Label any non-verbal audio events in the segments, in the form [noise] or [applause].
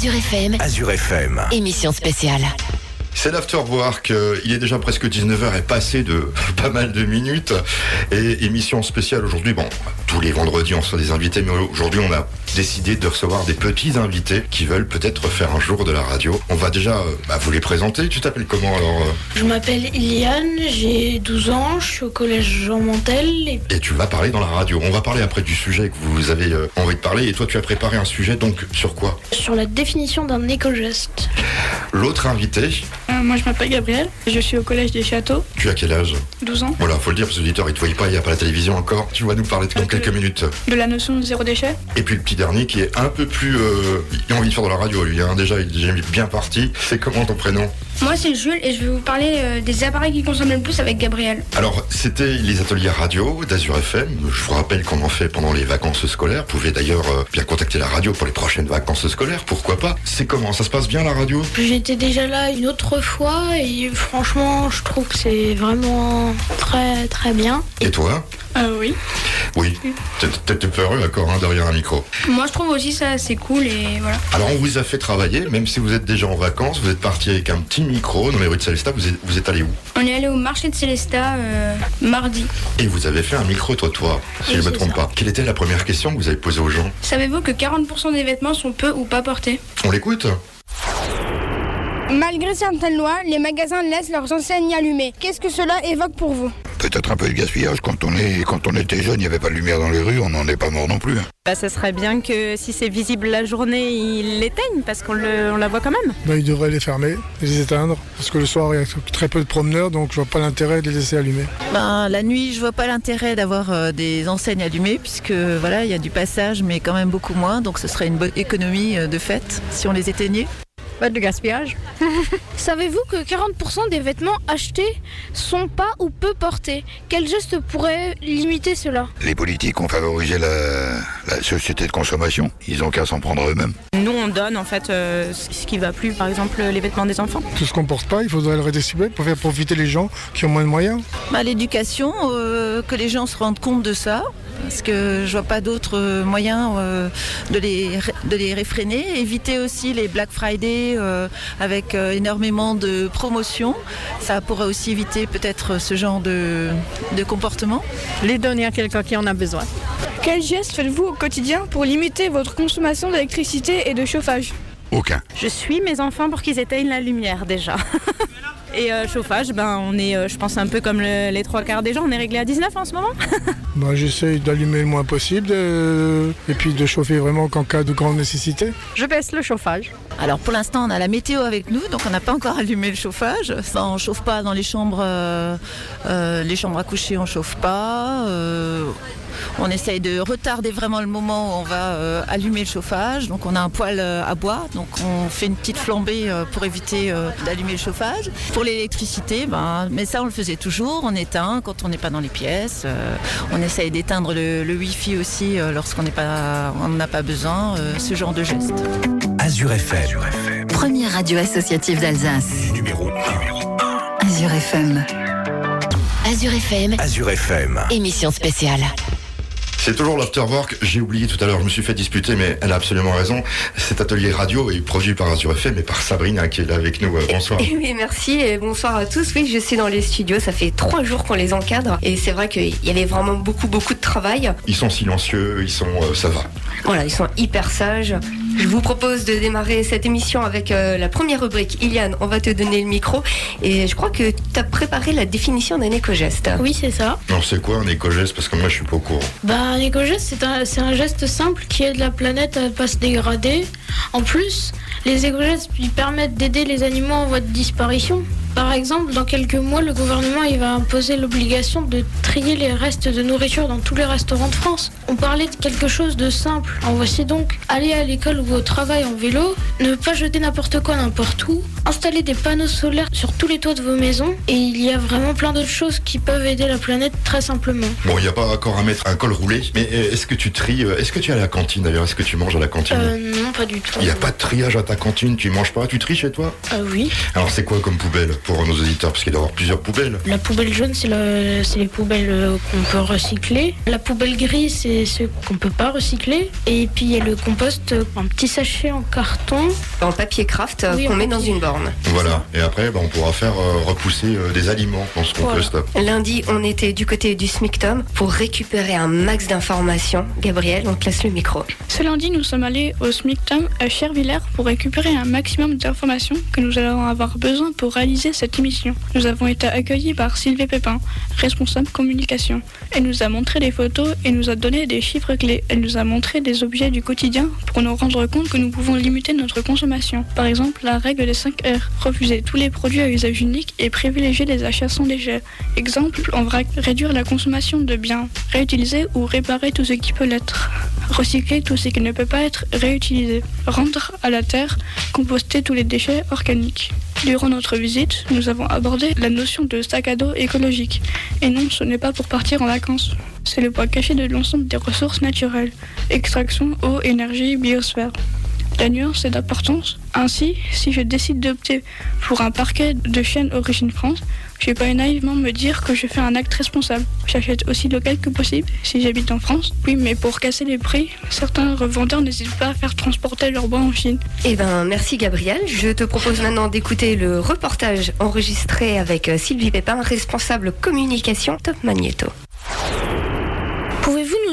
Azure FM, Azure FM. émission spéciale. C'est l'afterwork, euh, il est déjà presque 19h et passé de [laughs] pas mal de minutes. Et émission spéciale aujourd'hui, bon, tous les vendredis on reçoit des invités, mais aujourd'hui on a décidé de recevoir des petits invités qui veulent peut-être faire un jour de la radio. On va déjà euh, bah, vous les présenter. Tu t'appelles comment alors euh Je m'appelle Iliane, j'ai 12 ans, je suis au collège Jean Montel et Et tu vas parler dans la radio. On va parler après du sujet que vous avez euh, envie de parler. Et toi tu as préparé un sujet donc sur quoi? sur la définition d'un éco-geste. L'autre invité, moi je m'appelle Gabriel, je suis au collège des Châteaux, tu as quel âge? 12 ans, Voilà, faut le dire, parce que l'auditeur il te voyait pas, il n'y a pas la télévision encore. Tu vas nous parler dans quelques minutes. de la notion de zéro déchet. Et puis le petit dernier qui est un peu plus. euh, il a envie de faire de la radio lui. Hein. Déjà, il est déjà bien parti. C'est comment ton prénom? Moi c'est Jules et je vais vous parler euh, des appareils qui consomment le plus avec Gabriel. Alors, c'était les ateliers radio d'Azur FM. Je vous rappelle qu'on en fait pendant les vacances scolaires. Vous pouvez d'ailleurs euh, bien contacter la radio pour les prochaines vacances scolaires. Pourquoi pas C'est comment? Ça se passe bien la radio? J'étais déjà là une autre fois et franchement, je trouve que c'est vraiment très très bien. Et toi? Euh, oui. Oui. T'es- peureux, d'accord, hein, derrière un micro. Moi je trouve aussi ça assez cool et voilà. Alors, on vous a fait travailler, même si vous êtes déjà en vacances. Vous êtes parti avec un petit micro dans les rues de Salesta. Vous êtes, vous êtes allé où? On est allé au marché de Célesta euh, mardi. Et vous avez fait un micro-trottoir, si Oui, je ne me trompe ça. pas. Quelle était la première question que vous avez posée aux gens? Savez-vous que 40% des vêtements sont peu ou pas portés? On l'écoute Malgré certaines lois, les magasins laissent leurs enseignes allumées. Qu'est-ce que cela évoque pour vous? Peut-être un peu de gaspillage. Quand on, est, quand on était jeune, il n'y avait pas de lumière dans les rues, on n'en est pas mort non plus. hein. Bah, ça serait bien que si c'est visible la journée, ils l'éteignent parce qu'on le- on la voit quand même. Ben, ils devraient les fermer, les éteindre, parce que le soir il y a très peu de promeneurs, donc je vois pas l'intérêt de les laisser allumer. Ben, la nuit, je vois pas l'intérêt d'avoir euh, des enseignes allumées puisque voilà, il y a du passage, mais quand même beaucoup moins. Donc, ce serait une bonne économie euh, de fait si on les éteignait. Pas de gaspillage. [laughs] Savez-vous que 40% des vêtements achetés sont pas ou peu portés? Quel geste pourrait limiter cela? Les politiques ont favorisé la, la société de consommation. Ils ont qu'à s'en prendre eux-mêmes. Nous, on donne en fait euh, ce qui va plus, par exemple les vêtements des enfants. Tout ce qu'on porte pas, il faudrait le redistribuer pour faire profiter les gens qui ont moins de moyens. Bah, L'éducation, euh, que les gens se rendent compte de ça. Parce que je vois pas d'autres euh, moyens euh, de, les, de les réfréner. Éviter aussi les Black Friday euh, avec énormément de promotions. Ça pourrait aussi éviter peut-être ce genre de, de comportement. Les donner à quelqu'un qui en a besoin. Quel geste faites-vous au quotidien pour limiter votre consommation d'électricité et de chauffage? Aucun. Je suis mes enfants pour qu'ils éteignent la lumière déjà. [laughs] Et euh, chauffage, ben on est, euh, je pense un peu comme le- les trois quarts des gens, on est réglé à 19 en ce moment. [laughs] Ben, J'essaye d'allumer le moins possible de- et puis de chauffer vraiment qu'en cas de grande nécessité. Je baisse le chauffage. Alors pour l'instant, on a la météo avec nous, donc on n'a pas encore allumé le chauffage. Ça, on chauffe pas dans les chambres, euh, euh, les chambres à coucher, on chauffe pas. On essaye de retarder vraiment le moment où on va euh, allumer le chauffage. Donc on a un poêle euh, à bois, donc on fait une petite flambée euh, pour éviter euh, d'allumer le chauffage. Pour l'électricité, ben, mais ça on le faisait toujours, on éteint quand on n'est pas dans les pièces. Euh, on essaye d'éteindre le, le wifi aussi euh, lorsqu'on n'est pas, on n'a pas besoin, euh, ce genre de geste. Azure FM. Première radio associative d'Alsace. Numéro 1. Azure FM. Azure FM, Azure FM. émission spéciale. C'est toujours l'afterwork. J'ai oublié tout à l'heure, je me suis fait disputer, mais elle a absolument raison. Cet atelier radio est produit par Azure FM et par Sabrina qui est là avec nous. Euh, Bonsoir. [laughs] Oui, merci et bonsoir à tous. Oui, je suis dans les studios. Ça fait trois jours qu'on les encadre et c'est vrai qu'il y avait vraiment beaucoup, beaucoup de travail. Ils sont silencieux, ils sont, euh, ça va. Voilà, ils sont hyper sages. Je vous propose de démarrer cette émission avec euh, la première rubrique. Iliane, on va te donner le micro et je crois que tu as préparé la définition d'un éco-geste. Oui, c'est ça. Alors c'est quoi un éco-geste? Parce que moi je suis pas au courant. Bah, un éco-geste, c'est un, c'est un geste simple qui aide la planète à pas se dégrader. En plus, les éco-gestes ils permettent d'aider les animaux en voie de disparition. Par exemple, dans quelques mois, le gouvernement il va imposer l'obligation de trier les restes de nourriture dans tous les restaurants de France. On parlait de quelque chose de simple. En voici donc aller à l'école ou au travail en vélo, ne pas jeter n'importe quoi n'importe où, installer des panneaux solaires sur tous les toits de vos maisons, et il y a vraiment plein d'autres choses qui peuvent aider la planète très simplement. Bon, il n'y a pas encore à mettre un col roulé, mais euh, est-ce que tu tries euh, Est-ce que tu es à la cantine d'ailleurs? Est-ce que tu manges à la cantine? Euh, non, pas du tout. Il n'y a pas de triage à ta cantine, tu manges pas, tu tries chez toi? Euh, oui. Alors c'est quoi comme poubelle pour nos auditeurs? Parce qu'il doit y avoir plusieurs poubelles. La poubelle jaune, c'est le- c'est les poubelles qu'on peut recycler. La poubelle grise, c'est ceux qu'on peut pas recycler. Et puis il y a le compost, un petit sachet en carton. En papier craft Oui, qu'on met dans une borne. Voilà. Et après, bah, on pourra faire euh, repousser euh, des aliments dans ce compost. Lundi, on était du côté du SMICTOM pour récupérer un max d'informations. Gabriel, on te laisse le micro. Ce lundi, nous sommes allés au SMICTOM à Chervillers pour récupérer un maximum d'informations que nous allons avoir besoin pour réaliser cette émission. Nous avons été accueillis par Sylvie Pépin, responsable communication. Elle nous a montré des photos et nous a donné des chiffres clés. Elle nous a montré des objets du quotidien pour nous rendre compte que nous pouvons limiter notre consommation. Par exemple, la règle des 5 Refuser tous les produits à usage unique et privilégier les achats sans déchets. Exemple, on va réduire la consommation de biens, réutiliser ou réparer tout ce qui peut l'être, recycler tout ce qui ne peut pas être réutilisé, rendre à la terre, composter tous les déchets organiques. Durant notre visite, nous avons abordé la notion de sac à dos écologique. Et non, ce n'est pas pour partir en vacances. C'est le poids caché de l'ensemble des ressources naturelles, extraction, eau, énergie, biosphère. La nuance est d'importance. Ainsi, si je décide d'opter pour un parquet de chêne origine France, je vais pas naïvement me dire que je fais un acte responsable. J'achète aussi local que possible si j'habite en France. Oui, mais pour casser les prix, certains revendeurs n'hésitent pas à faire transporter leurs bois en Chine. Eh ben, merci Gabriel. Je te propose maintenant d'écouter le reportage enregistré avec euh, Sylvie Pépin, responsable communication Top Magneto.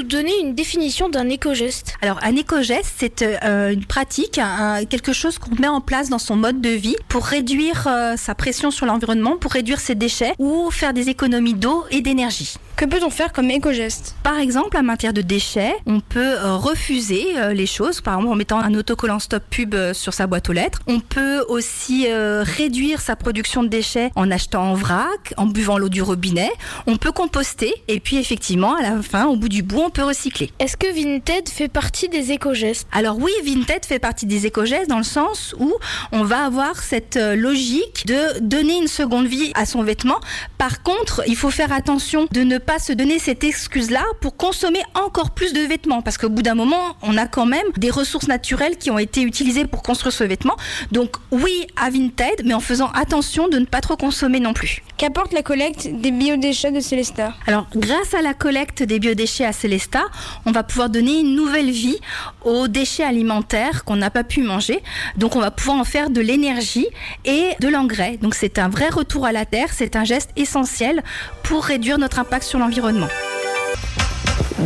Donner une définition d'un éco-geste Alors, un éco-geste, c'est euh, une pratique, quelque chose qu'on met en place dans son mode de vie pour réduire euh, sa pression sur l'environnement, pour réduire ses déchets ou faire des économies d'eau et d'énergie. Que peut-on faire comme éco-geste? Par exemple, en matière de déchets, on peut euh, refuser euh, les choses, par exemple en mettant un autocollant stop pub euh, sur sa boîte aux lettres. On peut aussi réduire sa production de déchets en achetant en vrac, en buvant l'eau du robinet. On peut composter et puis effectivement, à la fin, au bout du bout, on peut recycler. Est-ce que Vinted fait partie des éco-gestes? Alors oui, Vinted fait partie des éco-gestes dans le sens où on va avoir cette logique de donner une seconde vie à son vêtement. Par contre, il faut faire attention de ne pas se donner cette excuse-là pour consommer encore plus de vêtements parce qu'au bout d'un moment, on a quand même des ressources naturelles qui ont été utilisées pour construire ce vêtement. Donc oui à Vinted, mais en faisant attention de ne pas trop consommer non plus. Qu'apporte la collecte des biodéchets de Célestat Alors, grâce à la collecte des biodéchets à Célestat, on va pouvoir donner une nouvelle vie aux déchets alimentaires qu'on n'a pas pu manger. Donc, on va pouvoir en faire de l'énergie et de l'engrais. Donc, c'est un vrai retour à la terre. C'est un geste essentiel pour réduire notre impact sur l'environnement.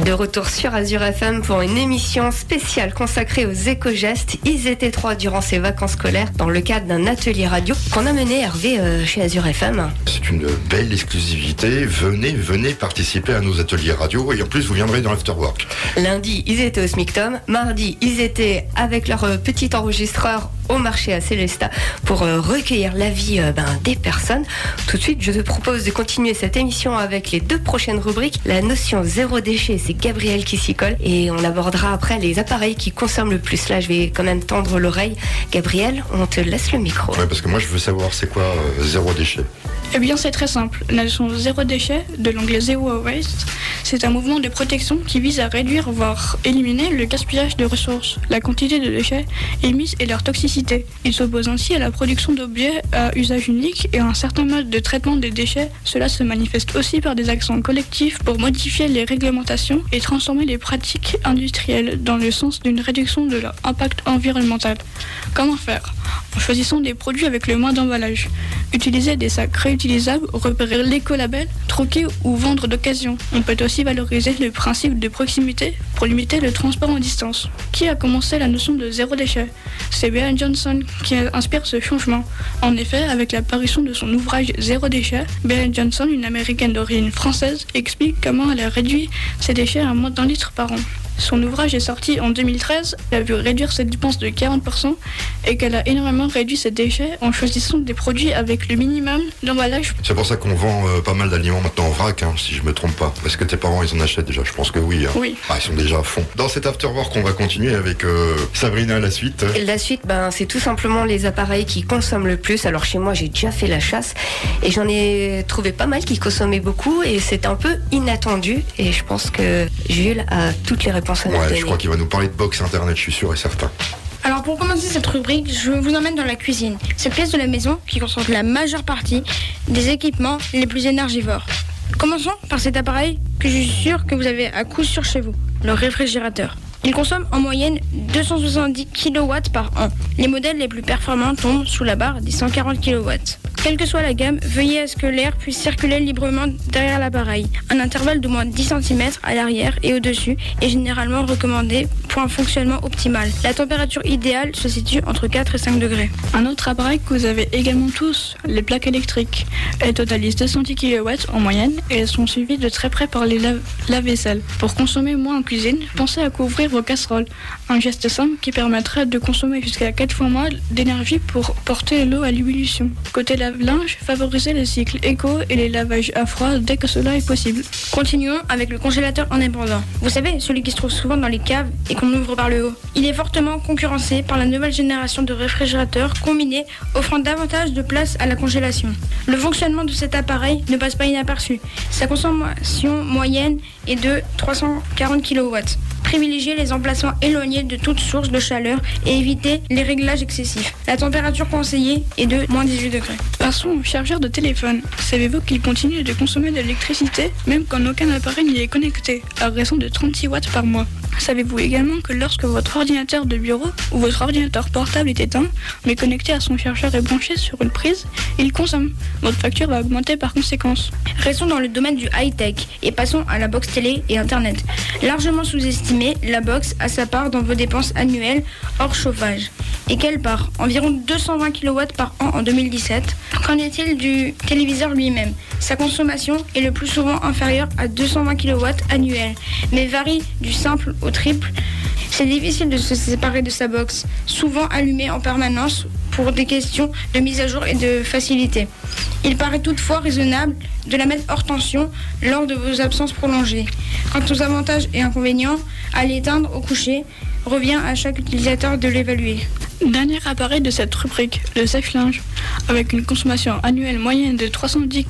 De retour sur Azure FM pour une émission spéciale consacrée aux éco-gestes. Ils étaient trois durant ces vacances scolaires dans le cadre d'un atelier radio qu'on a mené Hervé euh, chez Azure FM. C'est une belle exclusivité. Venez, venez participer à nos ateliers radio et en plus vous viendrez dans l'afterwork. Lundi, ils étaient au SMICTOM. Mardi, ils étaient avec leur euh, petit enregistreur au marché à Célestat pour euh, recueillir l'avis euh, ben, des personnes. Tout de suite, je te propose de continuer cette émission avec les deux prochaines rubriques. La notion zéro déchet, c'est Gabriel qui s'y colle et on abordera après les appareils qui consomment le plus. Là, je vais quand même tendre l'oreille. Gabriel, on te laisse le micro. Ouais, parce que moi je veux savoir c'est quoi euh, zéro déchet? Eh bien, c'est très simple. La notion zéro déchet, de l'anglais zero waste, c'est un mouvement de protection qui vise à réduire, voire éliminer le gaspillage de ressources, la quantité de déchets émises et leur toxicité. Il s'oppose ainsi à la production d'objets à usage unique et à un certain mode de traitement des déchets. Cela se manifeste aussi par des actions collectives pour modifier les réglementations et transformer les pratiques industrielles dans le sens d'une réduction de leur impact environnemental. Comment faire? En choisissant des produits avec le moins d'emballage. Utiliser des sacs réutilisables, repérer l'écolabel, troquer ou vendre d'occasion. On peut aussi valoriser le principe de proximité pour limiter le transport en distance. Qui a commencé la notion de zéro déchet? C'est Brian Johnson qui inspire ce changement. En effet, avec l'apparition de son ouvrage Zéro déchet, Brian Johnson, une américaine d'origine française, explique comment elle a réduit ses déchets à moins d'un litre par an. Son ouvrage est sorti en 2013, elle a vu réduire ses dépenses de 40% et qu'elle a énormément réduit ses déchets en choisissant des produits avec le minimum d'emballage. C'est pour ça qu'on vend euh, pas mal d'aliments maintenant en vrac, hein, si je me trompe pas. Est-ce que tes parents ils en achètent déjà? Je pense que oui. hein. Oui. Ah, ils sont déjà à fond. Dans cet afterwork, on va continuer avec euh, Sabrina à la suite. La suite, ben, c'est tout simplement les appareils qui consomment le plus. Alors chez moi, j'ai déjà fait la chasse et j'en ai trouvé pas mal qui consommaient beaucoup et c'est un peu inattendu. Et je pense que Jules a toutes les réponses Ouais, je crois qu'il va nous parler de box internet, je suis sûr et certain. Alors pour commencer cette rubrique, je vous emmène dans la cuisine, cette pièce de la maison qui concentre la majeure partie des équipements les plus énergivores. Commençons par cet appareil que je suis sûr que vous avez à coup sûr chez vous, le réfrigérateur. Il consomme en moyenne 270 kW par an. Les modèles les plus performants tombent sous la barre des 140 kW. Quelle que soit la gamme, veuillez à ce que l'air puisse circuler librement derrière l'appareil. Un intervalle de moins de 10 cm à l'arrière et au-dessus est généralement recommandé pour un fonctionnement optimal. La température idéale se situe entre 4 et 5 degrés. Un autre appareil que vous avez également tous, les plaques électriques. Elles totalisent 210 kW en moyenne et elles sont suivies de très près par les lave-vaisselle. Pour consommer moins en cuisine, pensez à couvrir vos casseroles. Un geste simple qui permettrait de consommer jusqu'à 4 fois moins d'énergie pour porter l'eau à l'ébullition. Côté lave-linge, favorisez le cycle éco et les lavages à froid dès que cela est possible. Continuons avec le congélateur indépendant. Vous savez, celui qui se trouve souvent dans les caves et qu'on ouvre par le haut. Il est fortement concurrencé par la nouvelle génération de réfrigérateurs combinés offrant davantage de place à la congélation. Le fonctionnement de cet appareil ne passe pas inaperçu. Sa consommation moyenne est de 340 kW. Privilégiez les emplacements éloignés de toute source de chaleur et évitez les réglages excessifs. La température conseillée est de moins 18 degrés. Passons au chargeur de téléphone. Savez-vous qu'il continue de consommer de l'électricité même quand aucun appareil n'y est connecté, à raison de 36 watts par mois? Savez-vous également que lorsque votre ordinateur de bureau ou votre ordinateur portable est éteint, mais connecté à son chargeur et branché sur une prise, il consomme Votre facture va augmenter par conséquence. Restons dans le domaine du high-tech et passons à la box télé et Internet. Largement sous-estimée, la box a sa part dans vos dépenses annuelles hors chauffage. Et quelle part? Environ 220 kW par an en 2017. Qu'en est-il du téléviseur lui-même? Sa consommation est le plus souvent inférieure à 220 kW annuels, mais varie du simple au triple. C'est difficile de se séparer de sa box, souvent allumée en permanence pour des questions de mise à jour et de facilité. Il paraît toutefois raisonnable de la mettre hors tension lors de vos absences prolongées. Quant aux avantages et inconvénients, à l'éteindre au coucher revient à chaque utilisateur de l'évaluer. Dernier appareil de cette rubrique, le sèche-linge. Avec une consommation annuelle moyenne de 310,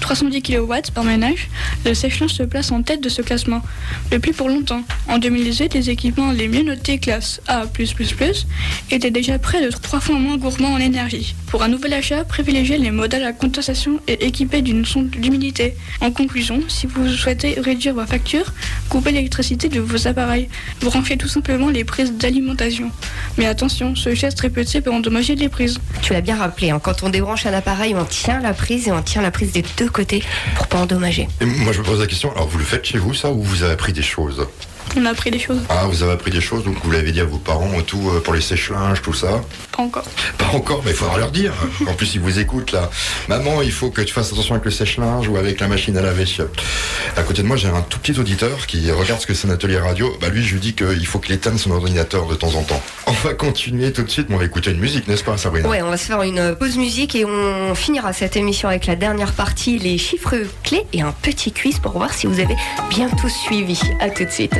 310 kW par ménage, le sèche-linge se place en tête de ce classement. Depuis pour longtemps, en 2018, les équipements les mieux notés classe A+++ étaient déjà près de 3 fois moins gourmands en énergie. Pour un nouvel achat, privilégiez les modèles à condensation et équipés d'une sonde d'humidité. En conclusion, si vous souhaitez réduire vos factures, coupez l'électricité de vos appareils. Vous branchez tout simplement les prises d'alimentation. Mais attention, ce geste répété peut endommager les prises. Tu l'as bien rappelé, hein, quand on débranche un appareil, on tient la prise et on tient la prise des deux côtés pour pas endommager. Moi je me pose la question, alors vous le faites chez vous ça ou vous avez appris des choses? On a appris des choses. Ah, vous avez appris des choses, donc vous l'avez dit à vos parents et tout, euh, pour les sèche-linges, tout ça Pas encore. Pas encore, mais il faudra leur dire. En plus, ils vous écoutent là. Maman, il faut que tu fasses attention avec le sèche-linge ou avec la machine à laver. À côté de moi, j'ai un tout petit auditeur qui regarde ce que c'est un atelier radio. Bah lui, je lui dis qu'il faut qu'il éteigne son ordinateur de temps en temps. On va continuer tout de suite, on va écouter une musique, n'est-ce pas, Sabrina? Ouais, on va se faire une pause musique et on finira cette émission avec la dernière partie, les chiffres clés et un petit quiz pour voir si vous avez bien tout suivi. À tout de suite.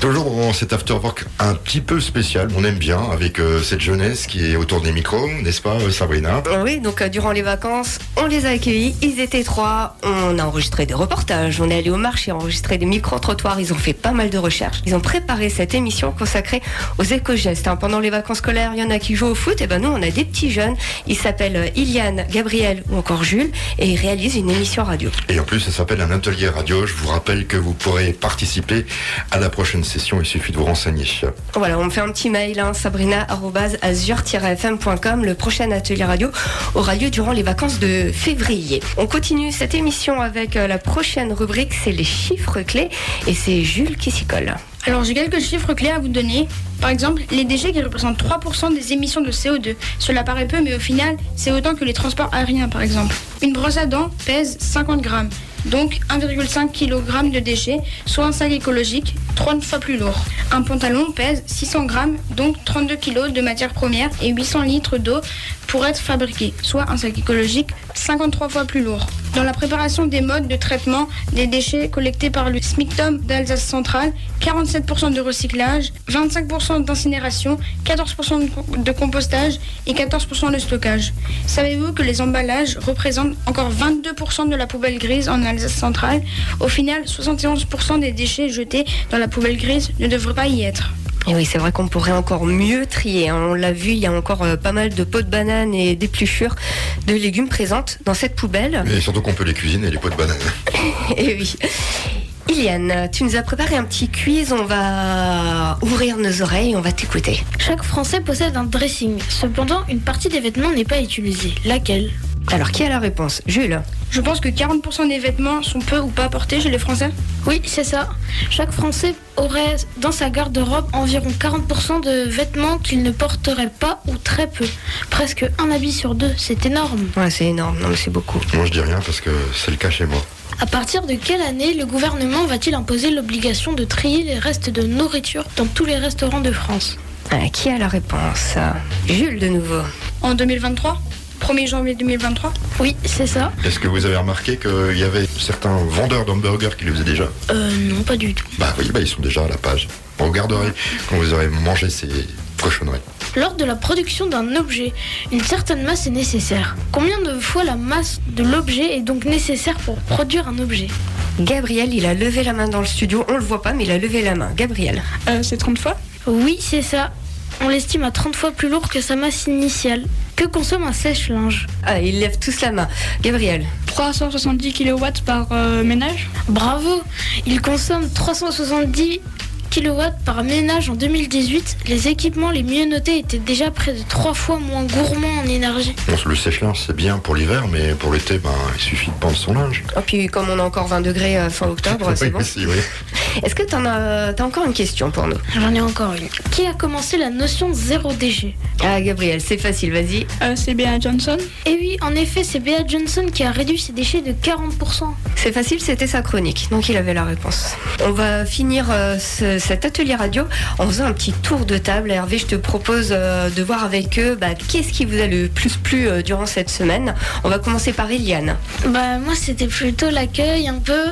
Toujours dans cet afterwork un petit peu spécial, on aime bien, avec euh, cette jeunesse qui est autour des micros, n'est-ce pas euh, Sabrina? Oui, donc euh, durant les vacances, on les a accueillis, ils étaient trois, on a enregistré des reportages, on est allé au marché enregistrer des micro-trottoirs, ils ont fait pas mal de recherches, ils ont préparé cette émission consacrée aux éco-gestes. Hein. Pendant les vacances scolaires, il y en a qui jouent au foot, et ben nous on a des petits jeunes, ils s'appellent Iliane, Gabriel ou encore Jules, et ils réalisent une émission radio. Et en plus ça s'appelle un atelier radio, je vous rappelle que vous pourrez participer à la prochaine session, il suffit de vous renseigner. Voilà, on me fait un petit mail, hein, sabrina-azur-fm.com. Le prochain atelier radio aura lieu durant les vacances de février. On continue cette émission avec euh, la prochaine rubrique, c'est les chiffres clés, et c'est Jules qui s'y colle. Alors j'ai quelques chiffres clés à vous donner. Par exemple, les déchets qui représentent 3% des émissions de CO2. Cela paraît peu, mais au final, c'est autant que les transports aériens par exemple. Une brosse à dents pèse 50 grammes donc 1,5 kg de déchets, soit un sac écologique 30 fois plus lourd. Un pantalon pèse 600 grammes, donc 32 kg de matière première et 800 litres d'eau pour être fabriqué, soit un sac écologique 53 fois plus lourd. Dans la préparation des modes de traitement des déchets collectés par le SMICTOM d'Alsace centrale, 47% de recyclage, 25% d'incinération, 14% de compostage et 14% de stockage. Savez-vous que les emballages représentent encore 22% de la poubelle grise en Alsace centrale? Au final, 71% des déchets jetés dans la poubelle grise ne devraient pas y être. Et oui, c'est vrai qu'on pourrait encore mieux trier. hein. On l'a vu, il y a encore euh, pas mal de pots de bananes et d'épluchures de légumes présentes dans cette poubelle. Et surtout qu'on peut les cuisiner, les pots de banane. [laughs] Et oui. Iliane, tu nous as préparé un petit quiz. On va ouvrir nos oreilles et on va t'écouter. Chaque Français possède un dressing. Cependant, une partie des vêtements n'est pas utilisée. Laquelle? Alors, qui a la réponse? Jules Je pense que 40% des vêtements sont peu ou pas portés chez les Français. Oui, c'est ça. Chaque Français aurait dans sa garde-robe environ 40% de vêtements qu'il ne porterait pas ou très peu. Presque un habit sur deux, c'est énorme. Ouais, c'est énorme. Non, mais c'est beaucoup. Moi, je dis rien parce que c'est le cas chez moi. À partir de quelle année le gouvernement va-t-il imposer l'obligation de trier les restes de nourriture dans tous les restaurants de France? Ah, qui a la réponse? Jules de nouveau. En 2023 1er janvier 2023 Oui, c'est ça. Est-ce que vous avez remarqué qu'il y avait certains vendeurs d'hamburgers qui le faisaient déjà? Euh, non, pas du tout. Bah oui, bah ils sont déjà à la page. Vous regarderez quand vous aurez mangé ces cochonneries. Lors de la production d'un objet, une certaine masse est nécessaire. Combien de fois la masse de l'objet est donc nécessaire pour produire un objet? Gabriel, il a levé la main dans le studio. On le voit pas, mais il a levé la main. Gabriel. Euh, c'est 30 fois? Oui, c'est ça. On l'estime à 30 fois plus lourd que sa masse initiale. Que consomme un sèche-linge Ah, ils lèvent tous la main. Gabriel. 370 kW par euh, ménage? Bravo Il consomme 370 kW par ménage en 2018. Les équipements les mieux notés étaient déjà près de 3 fois moins gourmands en énergie. Bon, le sèche-linge c'est bien pour l'hiver, mais pour l'été, ben, il suffit de pendre son linge. Et puis, comme on a encore 20 degrés euh, fin octobre, [laughs] c'est bon. aussi, oui. Est-ce que t'en as, t'as encore une question pour nous? J'en ai encore une. Qui a commencé la notion de zéro déchet? Ah, Gabriel, c'est facile, vas-y. Euh, c'est Béa Johnson? Et oui, en effet, c'est Bea Johnson qui a réduit ses déchets de 40%. C'est facile, c'était sa chronique, donc il avait la réponse. On va finir euh, ce- cet atelier radio en faisant un petit tour de table. Hervé, je te propose euh, de voir avec eux bah, qu'est-ce qui vous a le plus plu euh, durant cette semaine. On va commencer par Eliane. Bah, moi, c'était plutôt l'accueil un peu.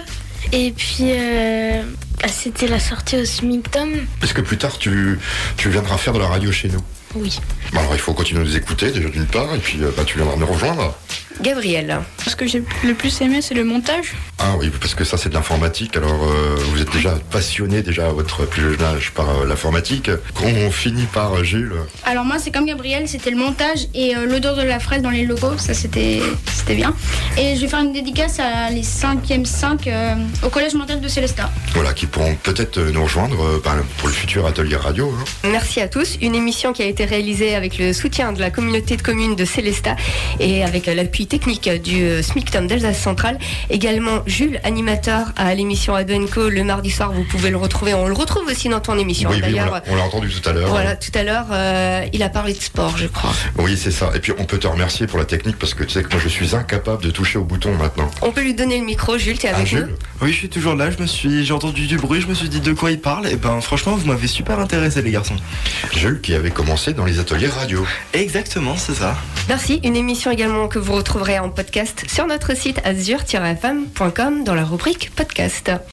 Et puis, euh, bah, c'était la sortie au SMICTOM. Est-ce que plus tard tu, tu viendras faire de la radio chez nous? Oui. Bon, Alors il faut continuer à nous écouter déjà d'une part, et puis bah, tu viendras nous rejoindre. Gabriel. Ce que j'ai le plus aimé, c'est le montage. Ah oui, parce que ça c'est de l'informatique, alors euh, vous êtes déjà passionné déjà à votre plus jeune âge par euh, l'informatique. On finit par euh, Jules. Alors moi c'est comme Gabriel, c'était le montage et euh, l'odeur de la fraise dans les logos, ça c'était c'était bien. Et je vais faire une dédicace à les 5e 5 euh, au collège mental de Célestat. Voilà, qui pourront peut-être nous rejoindre euh, ben, pour le futur atelier radio. hein. Merci à tous. Une émission qui a été réalisée avec le soutien de la communauté de communes de Célestat et avec euh, l'appui technique du euh, SMICTOM d'Alsace Centrale. Également Jules, animateur à l'émission Adenco le mardi soir. Vous pouvez le retrouver. On le retrouve aussi dans ton émission. Oui, oui, on D'ailleurs, l'a- on l'a entendu tout à l'heure. voilà, tout à l'heure, euh, il a parlé de sport, je crois. Oui, c'est ça. Et puis on peut te remercier pour la technique parce que tu sais que moi je suis incapable de toucher au bouton maintenant. On peut lui donner le micro. Jules, tu es Ah, avec nous Jules Oui, je suis toujours là. Je me suis, j'ai entendu du bruit. Je me suis dit de quoi il parle. Et ben, franchement, vous m'avez super intéressé, les garçons. Jules qui avait commencé dans les ateliers radio. Exactement, c'est ça. Merci. Une émission également que vous retrouverez en podcast sur notre site azur-fm.com dans la rubrique podcast.